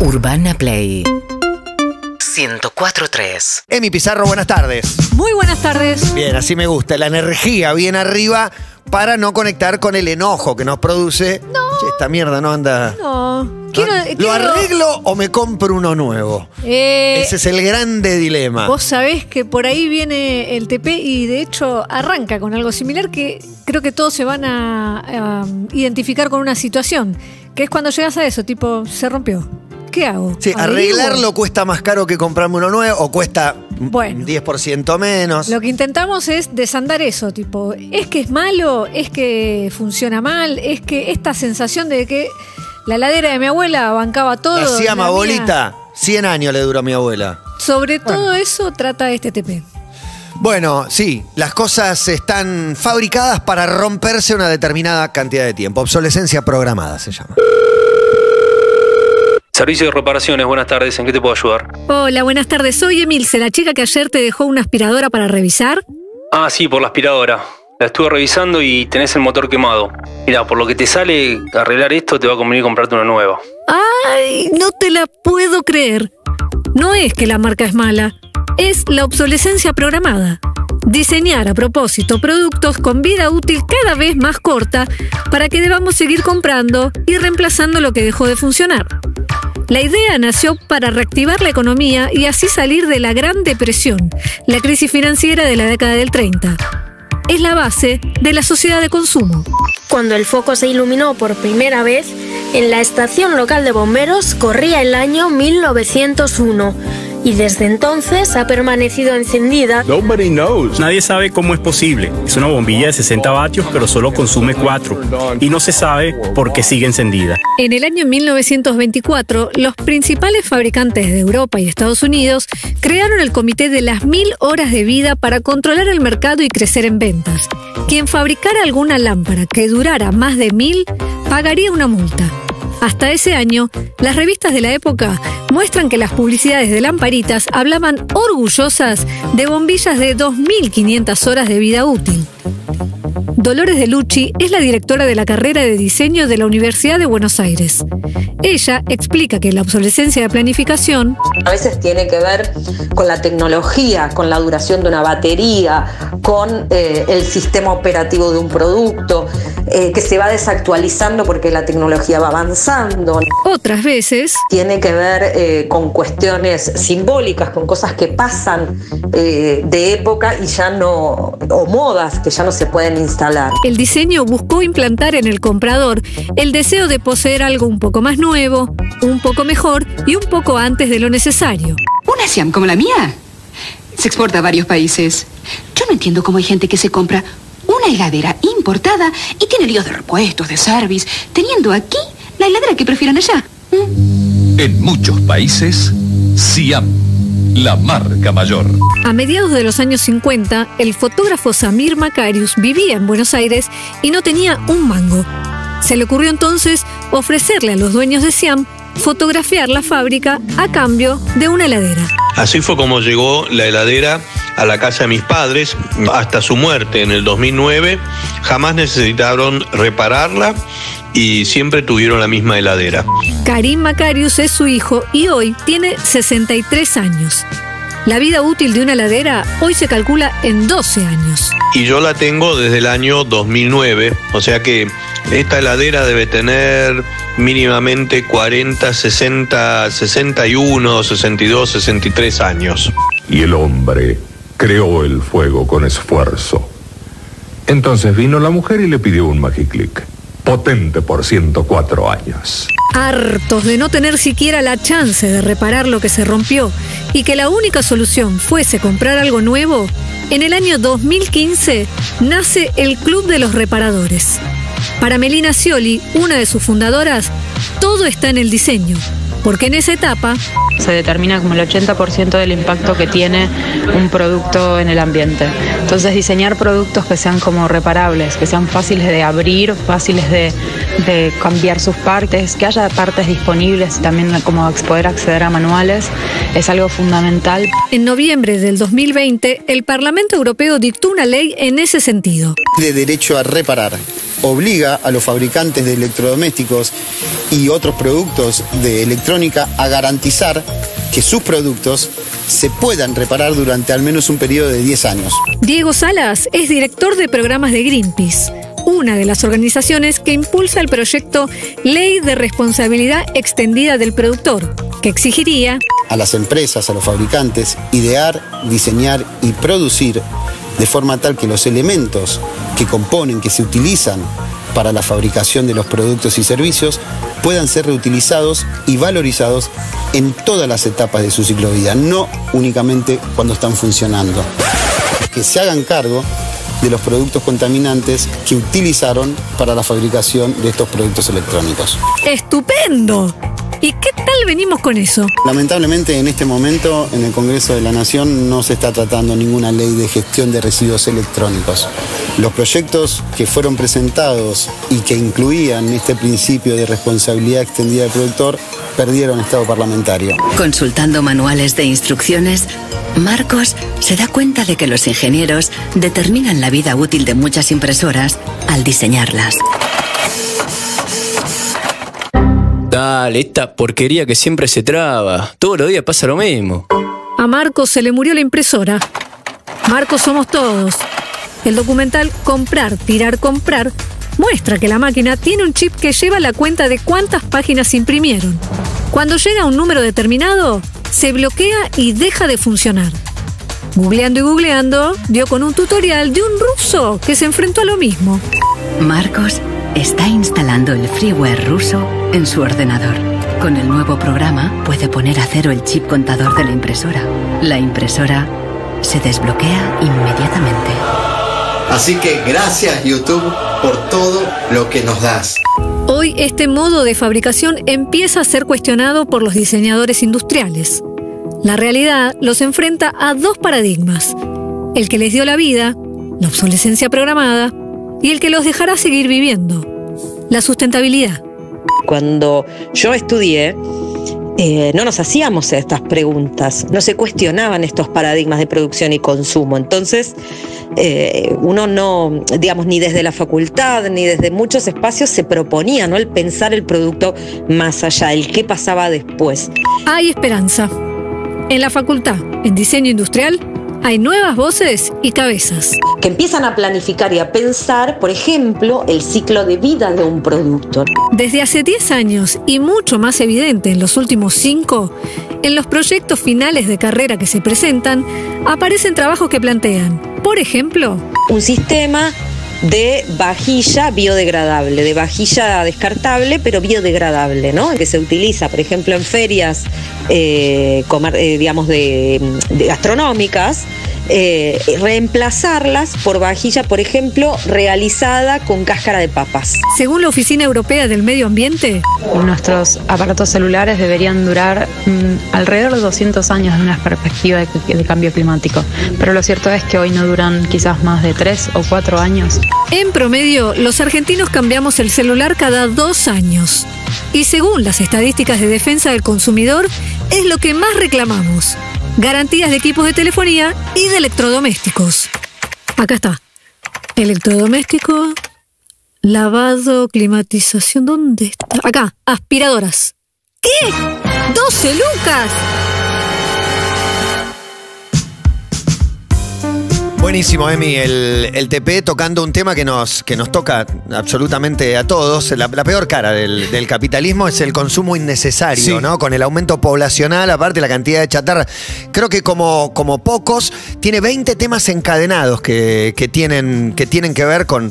Urbana Play 104.3 Emi Pizarro, buenas tardes. Muy buenas tardes. Bien, así me gusta. La energía bien arriba para no conectar con el enojo que nos produce. Che, esta mierda no anda. No, quiero. ¿Lo quiero- arreglo o me compro uno nuevo? Eh, Ese es el grande dilema. Vos sabés que por ahí viene el TP y de hecho arranca con algo similar que creo que todos se van a, a identificar con una situación, que es cuando llegas a eso, tipo, se rompió. ¿Qué hago? Sí, ¿Averiguo? arreglarlo cuesta más caro que comprarme uno nuevo o cuesta Bueno. 10% menos. Lo que intentamos es desandar eso, tipo, es que es malo, es que funciona mal, es que esta sensación de que la heladera de mi abuela bancaba todo. La mía- bolita, 100 años le duró a mi abuela. Sobre todo eso trata este TP. Bueno, sí, las cosas están fabricadas para romperse una determinada cantidad de tiempo. Obsolescencia programada se llama. Servicio de reparaciones, buenas tardes, ¿en qué te puedo ayudar? Hola, buenas tardes. Soy Emilce, la chica que ayer te dejó una aspiradora para revisar. Ah, sí, por la aspiradora. La estuve revisando y tenés el motor quemado. Mira, por lo que te sale arreglar esto, te va a convenir comprarte una nueva. ¡Ay! No te la puedo creer. No es que la marca es mala, es la obsolescencia programada. Diseñar a propósito productos con vida útil cada vez más corta para que debamos seguir comprando y reemplazando lo que dejó de funcionar. La idea nació para reactivar la economía y así salir de la Gran Depresión, la crisis financiera de la década del 30. Es la base de la sociedad de consumo. Cuando el foco se iluminó por primera vez, en la estación local de bomberos corría el año 1901 y desde entonces ha permanecido encendida Nobody knows. Nadie sabe cómo es posible. Es una bombilla de 60 vatios, pero solo consume 4. Y no se sabe por qué sigue encendida. En el año 1924, los principales fabricantes de Europa y Estados Unidos crearon el Comité de las Mil Horas de Vida para controlar el mercado y crecer en ventas. Quien fabricara alguna lámpara que durara más de mil pagaría una multa. Hasta ese año, las revistas de la época muestran que las publicidades de lamparitas hablaban orgullosas de bombillas de 2.500 horas de vida útil. Dolores de Lucci es la directora de la carrera de diseño de la Universidad de Buenos Aires. Ella explica que la obsolescencia de planificación A veces tiene que ver con la tecnología, con la duración de una batería, con eh, el sistema operativo de un producto, eh, que se va desactualizando porque la tecnología va avanzando. otras veces Tiene que ver eh, con cuestiones simbólicas, con cosas que pasan de época y ya no, o modas que ya no se pueden instalar. El diseño buscó implantar en el comprador el deseo de poseer algo un poco más nuevo, un poco mejor y un poco antes de lo necesario. ¿Una Siam como la mía? Se exporta a varios países. Yo no entiendo cómo hay gente que se compra una heladera importada y tiene líos de repuestos, de service, teniendo aquí la heladera que prefieren allá. En muchos países, Siam, la marca mayor. A mediados de los años 50, el fotógrafo Samir Macarius vivía en Buenos Aires y no tenía un mango. Se le ocurrió entonces ofrecerle a los dueños de Siam fotografiar la fábrica a cambio de una heladera. Así fue como llegó la heladera a la casa de mis padres hasta su muerte en el 2009. Jamás necesitaron repararla y siempre tuvieron la misma heladera. Karim Macarius es su hijo y hoy tiene 63 años. La vida útil de una heladera hoy se calcula en 12 años. Y yo la tengo desde el año 2009, o sea que esta heladera debe tener mínimamente 40, 60, 61, 62, 63 años. Y el hombre creó el fuego con esfuerzo. Entonces vino la mujer y le pidió un magiclick. Potente por 104 años. Hartos de no tener siquiera la chance de reparar lo que se rompió y que la única solución fuese comprar algo nuevo, en el año 2015 nace el Club de los Reparadores. Para Melina Scioli, una de sus fundadoras, todo está en el diseño, porque en esa etapa se determina como el 80% del impacto que tiene un producto en el ambiente. Entonces diseñar productos que sean como reparables, que sean fáciles de abrir, fáciles de, de cambiar sus partes, que haya partes disponibles y también como poder acceder a manuales, es algo fundamental. En noviembre del 2020, el Parlamento Europeo dictó una ley en ese sentido. de derecho a reparar. Obliga a los fabricantes de electrodomésticos y otros productos de electrónica a garantizar que sus productos se puedan reparar durante al menos un periodo de 10 años. Diego Salas es director de programas de Greenpeace, una de las organizaciones que impulsa el proyecto Ley de Responsabilidad Extendida del Productor, que exigiría a las empresas, a los fabricantes, idear, diseñar y producir de forma tal que los elementos que componen, que se utilizan para la fabricación de los productos y servicios puedan ser reutilizados y valorizados en todas las etapas de su ciclo de vida, no únicamente cuando están funcionando. Que se hagan cargo de los productos contaminantes que utilizaron para la fabricación de estos productos electrónicos. ¡Estupendo! ¿Y qué tal venimos con eso? Lamentablemente en este momento en el Congreso de la Nación no se está tratando ninguna ley de gestión de residuos electrónicos. Los proyectos que fueron presentados y que incluían este principio de responsabilidad extendida del productor perdieron estado parlamentario. Consultando manuales de instrucciones, Marcos se da cuenta de que los ingenieros determinan la vida útil de muchas impresoras al diseñarlas. Dale, esta porquería que siempre se traba. Todos los días pasa lo mismo. A Marcos se le murió la impresora. Marcos somos todos. El documental Comprar, Tirar, Comprar muestra que la máquina tiene un chip que lleva la cuenta de cuántas páginas se imprimieron. Cuando llega a un número determinado, se bloquea y deja de funcionar. Googleando y googleando, dio con un tutorial de un ruso que se enfrentó a lo mismo. Marcos está instalando el freeware ruso en su ordenador. Con el nuevo programa puede poner a cero el chip contador de la impresora. La impresora se desbloquea inmediatamente. Así que gracias YouTube por todo lo que nos das. Hoy este modo de fabricación empieza a ser cuestionado por los diseñadores industriales. La realidad los enfrenta a dos paradigmas. El que les dio la vida, la obsolescencia programada, y el que los dejará seguir viviendo, la sustentabilidad. Cuando yo estudié, eh, no nos hacíamos estas preguntas, no se cuestionaban estos paradigmas de producción y consumo. Entonces, eh, uno no, digamos, ni desde la facultad, ni desde muchos espacios se proponía, ¿no? El pensar el producto más allá, el qué pasaba después. Hay esperanza. En la facultad, en diseño industrial, hay nuevas voces y cabezas. Que empiezan a planificar y a pensar, por ejemplo, el ciclo de vida de un producto. Desde hace 10 años y mucho más evidente en los últimos 5, en los proyectos finales de carrera que se presentan, aparecen trabajos que plantean, por ejemplo, un sistema de vajilla biodegradable, de vajilla descartable pero biodegradable, ¿no? Que se utiliza, por ejemplo, en ferias, eh, eh, digamos, de, gastronómicas, eh, reemplazarlas por vajilla, por ejemplo, realizada con cáscara de papas. Según la Oficina Europea del Medio Ambiente, nuestros aparatos celulares deberían durar mm, alrededor de 200 años en una perspectiva de, de, cambio climático, pero lo cierto es que hoy no duran quizás más de 3 o 4 años. En promedio, los argentinos cambiamos el celular cada dos años. Y según las estadísticas de defensa del consumidor, es lo que más reclamamos garantías de equipos de telefonía y de electrodomésticos. Acá está. Electrodoméstico, lavado, climatización. ¿Dónde está? Acá, aspiradoras. ¿Qué? ¡12 lucas! Buenísimo, Emi, el, el, TP tocando un tema que nos, que nos toca absolutamente a todos. La, la peor cara del, del, capitalismo es el consumo innecesario, sí. ¿no? Con el aumento poblacional, aparte la cantidad de chatarra. Creo que como, como pocos, tiene 20 temas encadenados que, que, tienen, que tienen que ver con,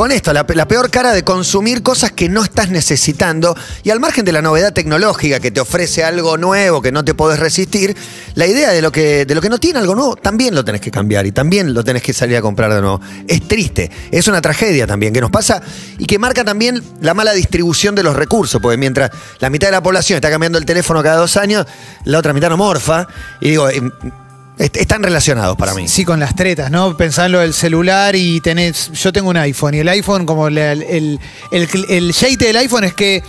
con esto, la, peor cara de consumir cosas que no estás necesitando y al margen de la novedad tecnológica que te ofrece algo nuevo que no te podés resistir, la idea de lo que, de lo que no tiene algo nuevo también lo tenés que cambiar y también lo tenés que salir a comprar de nuevo. Es triste, es una tragedia también que nos pasa y que marca también la mala distribución de los recursos, porque mientras la mitad de la población está cambiando el teléfono cada dos años, la otra mitad no morfa y digo... Están relacionados para mí. Sí, con las tretas, ¿no? Pensarlo del celular y tenés. Yo tengo un iPhone y el iPhone, como el, el, el, el, del iPhone es que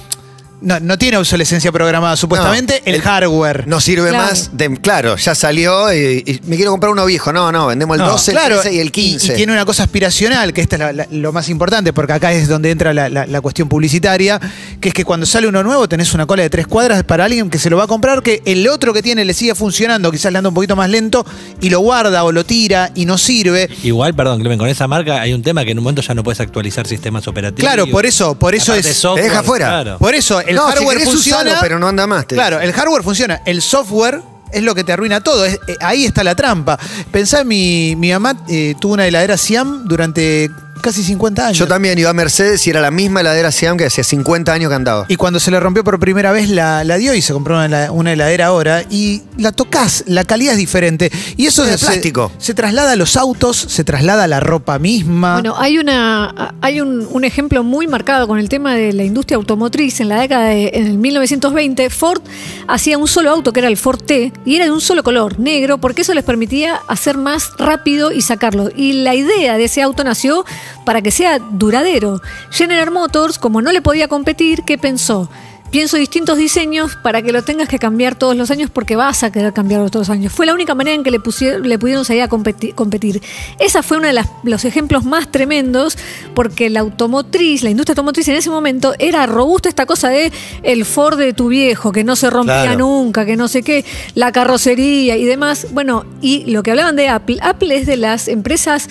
no, no tiene obsolescencia programada, supuestamente el, hardware. No sirve Claro. más. De, claro, ya salió y, y me quiero comprar uno viejo. No, no, vendemos el No, 12, claro, el 13 y el 15. Y, tiene una cosa aspiracional, que esta es la- la- lo más importante, porque acá es donde entra la, la- la cuestión publicitaria, que es que cuando sale uno nuevo tenés una cola de tres cuadras para alguien que se lo va a comprar, que el otro que tiene le sigue funcionando, quizás le anda un poquito más lento, y lo guarda o lo tira y no sirve. Igual, perdón, Clemen, con esa marca hay un tema que en un momento ya no puedes actualizar sistemas operativos. Claro, por eso, por eso Aparte es. software, Te deja fuera. claro. Por eso el No, si hardware querés funciona. usarlo, pero no anda más, claro, el hardware funciona. El software es lo que te arruina todo. Es- eh, ahí está la trampa. Pensá, mi, mi mamá eh, tuvo una heladera Siam durante casi 50 años. Yo también iba a Mercedes y era la misma heladera Siam que hacía 50 años que andaba. Y cuando se le rompió por primera vez, la, la dio y se compró una, una heladera ahora. Y la tocas, la calidad es diferente. Y eso Es de se, plástico. se traslada a los autos, se traslada a la ropa misma. Bueno, hay una hay un, un ejemplo muy marcado con el tema de la industria automotriz. En la década de en el 1920, Ford hacía un solo auto que era el Ford T y era de un solo color, negro, porque eso les permitía hacer más rápido y sacarlo. Y la idea de ese auto nació para que sea duradero. General Motors, como no le podía competir, ¿qué pensó? Pienso distintos diseños para que lo tengas que cambiar todos los años porque vas a querer cambiarlo todos los años. Fue la única manera en que le, pusieron, le pudieron salir a competi- competir. Esa fue uno de las- los ejemplos más tremendos porque la automotriz, la industria automotriz en ese momento era robusta esta cosa de el Ford de tu viejo, que no se rompía Claro. nunca, que no sé qué, la carrocería y demás. Bueno, y lo que hablaban de Apple, Apple es de las empresas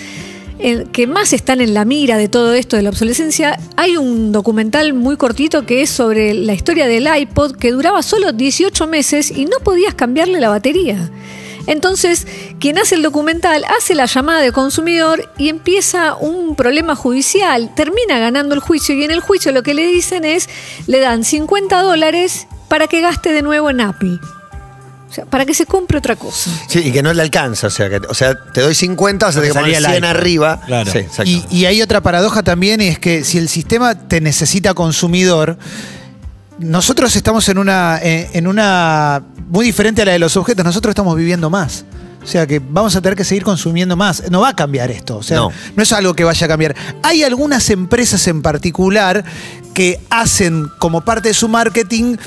que más están en la mira de todo esto de la obsolescencia, hay un documental muy cortito que es sobre la historia del iPod que duraba solo 18 meses y no podías cambiarle la batería. Entonces, quien hace el documental hace la llamada de consumidor y empieza un problema judicial, termina ganando el juicio y en el juicio lo que le dicen es, le dan 50 dólares para que gaste de nuevo en Apple. O sea, para que se compre otra cosa. Sí, y que no le alcanza. O sea, que, o sea te doy 50, o sea, te poner el 100 iPhone. arriba. Claro. Sí. Y, y hay otra paradoja también, es que si el sistema te necesita consumidor, nosotros estamos en una, eh, en una muy diferente a la de los objetos, nosotros estamos viviendo más. O sea que vamos a tener que seguir consumiendo más. No va a cambiar esto. O sea, No. no, es algo que vaya a cambiar. Hay algunas empresas en particular que hacen como parte de su marketing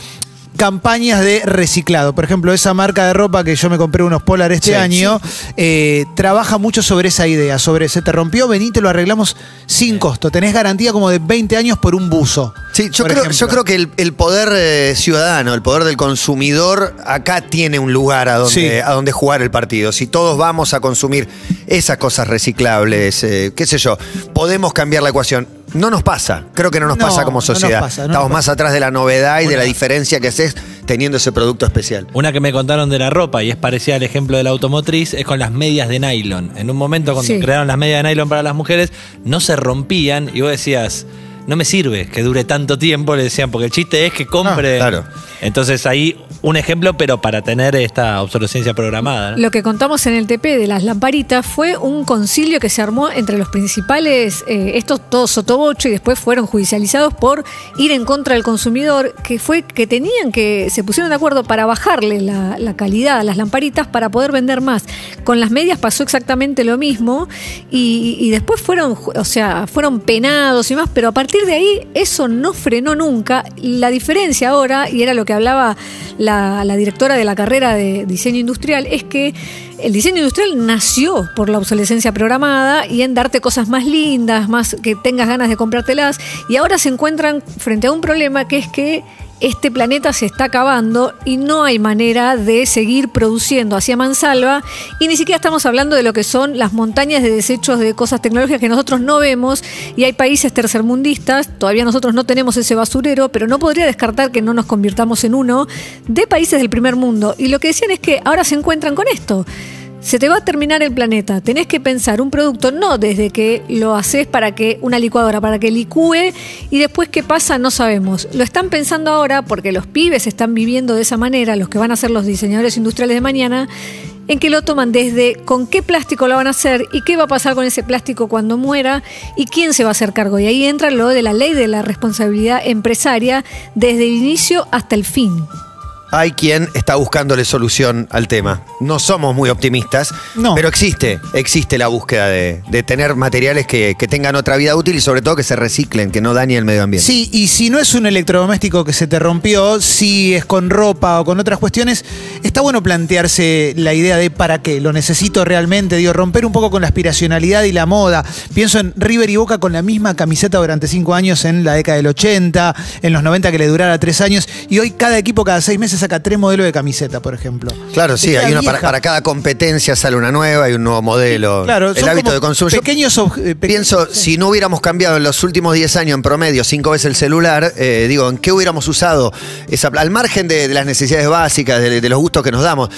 campañas de reciclado. Por ejemplo, esa marca de ropa que yo me compré unos Polar este Sí, año, eh, trabaja mucho sobre esa idea, sobre se te rompió, vení, te lo arreglamos sin costo. Tenés garantía como de 20 años por un buzo. Sí, yo creo, ejemplo. yo creo que el, el poder eh, ciudadano, el poder del consumidor, acá tiene un lugar a donde, Sí. a donde jugar el partido. Si todos vamos a consumir esas cosas reciclables, eh, qué sé yo, podemos cambiar la ecuación. No nos pasa, creo que no nos No, pasa como no nos sociedad. pasa, no Estamos nos más atrás de la novedad y de la diferencia que haces teniendo ese producto especial. Una que me contaron de la ropa y es parecida al ejemplo de la automotriz es con las medias de nylon. En un momento cuando Sí. crearon las medias de nylon para las mujeres no se rompían y vos decías, no me sirve que dure tanto tiempo, le decían, porque el chiste es que compre. Ah, claro. Entonces ahí un ejemplo, pero para tener esta obsolescencia programada. Lo que contamos en el TP de las lamparitas fue un concilio que se armó entre los principales, eh, estos todos sotobocho, y después fueron judicializados por ir en contra del consumidor, que fue que tenían que, se pusieron de acuerdo para bajarle la, calidad a las lamparitas para poder vender más. Con las medias pasó exactamente lo mismo, y, y después fueron, o sea, fueron penados y más, pero a partir de ahí eso no frenó nunca. La diferencia ahora, y era lo que hablaba la, la directora de la carrera de diseño industrial, es que el diseño industrial nació por la obsolescencia programada y en darte cosas más lindas, más que tengas ganas de comprártelas, y ahora se encuentran frente a un problema que es que este planeta se está acabando y no hay manera de seguir produciendo hacia mansalva. Y ni siquiera estamos hablando de lo que son las montañas de desechos de cosas tecnológicas que nosotros no vemos. Y hay países tercermundistas, todavía nosotros no tenemos ese basurero, pero no podría descartar que no nos convirtamos en uno de países del primer mundo. Y lo que decían es que ahora se encuentran con esto. Se te va a terminar el planeta. Tenés que pensar un producto no desde que lo haces para que una licuadora, para que licúe y después qué pasa no sabemos. Lo están pensando ahora porque los pibes están viviendo de esa manera, los que van a ser los diseñadores industriales de mañana, en que lo toman desde con qué plástico lo van a hacer y qué va a pasar con ese plástico cuando muera y quién se va a hacer cargo. Y ahí entra lo de la ley de la responsabilidad empresaria desde el inicio hasta el fin. Hay quien está buscándole solución al tema. No somos muy optimistas, pero existe, existe la búsqueda de, de tener materiales que, que tengan otra vida útil y sobre todo que se reciclen, que no dañen el medio ambiente. Sí, y si no es un electrodoméstico que se te rompió, si es con ropa o con otras cuestiones, está bueno plantearse la idea de para qué, lo necesito realmente, digo, romper un poco con la aspiracionalidad y la moda. Pienso en River y Boca con la misma camiseta durante cinco años en la década del 80, en los 90 que le durara tres años, y hoy cada equipo cada seis meses saca tres modelos de camiseta, por ejemplo. Claro, sí, hay una para, cada competencia sale una nueva, hay un nuevo modelo. Claro, el son hábito como de consumo. Pequeños eh, pe- pienso, si no hubiéramos cambiado en los últimos 10 años en promedio cinco veces el celular, eh, digo, ¿en qué hubiéramos usado esa Al margen de, de las necesidades básicas, de, de los gustos que nos damos.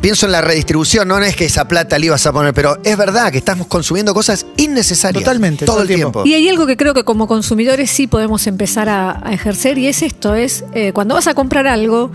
Pienso en la redistribución, no es que esa plata le ibas a poner, pero es verdad que estamos consumiendo cosas innecesarias. Totalmente, Todo todo el tiempo. Y hay algo que creo que como consumidores sí podemos empezar a, a ejercer y es esto, es eh, cuando vas a comprar algo,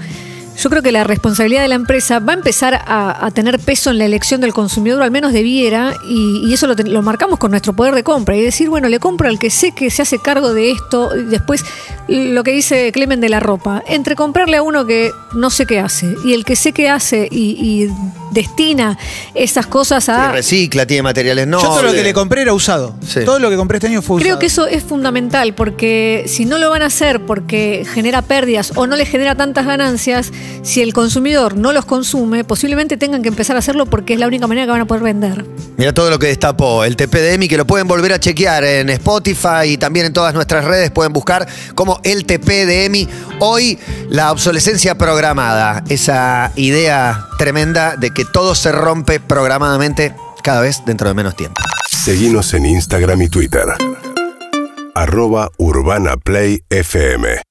yo creo que la responsabilidad de la empresa va a empezar a, a tener peso en la elección del consumidor, o al menos debiera, y, y eso lo, ten- lo marcamos con nuestro poder de compra, y decir, bueno, le compro al que sé que se hace cargo de esto, y después lo que dice Clemen de la ropa, entre comprarle a uno que no sé qué hace, y el que sé qué hace y, y destina esas cosas Sí, a... recicla, tiene materiales no. Yo todo lo que le compré era usado. Sí. Todo lo que compré este año fue usado. Creo que eso es fundamental porque si no lo van a hacer porque genera pérdidas o no le genera tantas ganancias, si el consumidor no los consume, posiblemente tengan que empezar a hahacerlo porque es la única manera que van a poder vender. Mira todo lo que destapó el TPDMI, que lo pueden volver a chequear en Spotify y también en todas nuestras redes. Pueden buscar como el TPDMI. Hoy, la obsolescencia programada. Esa idea tremenda de que todo se rompe programadamente cada vez dentro de menos tiempo. Seguimos en Instagram y Twitter. Arroba Urbana Play FM.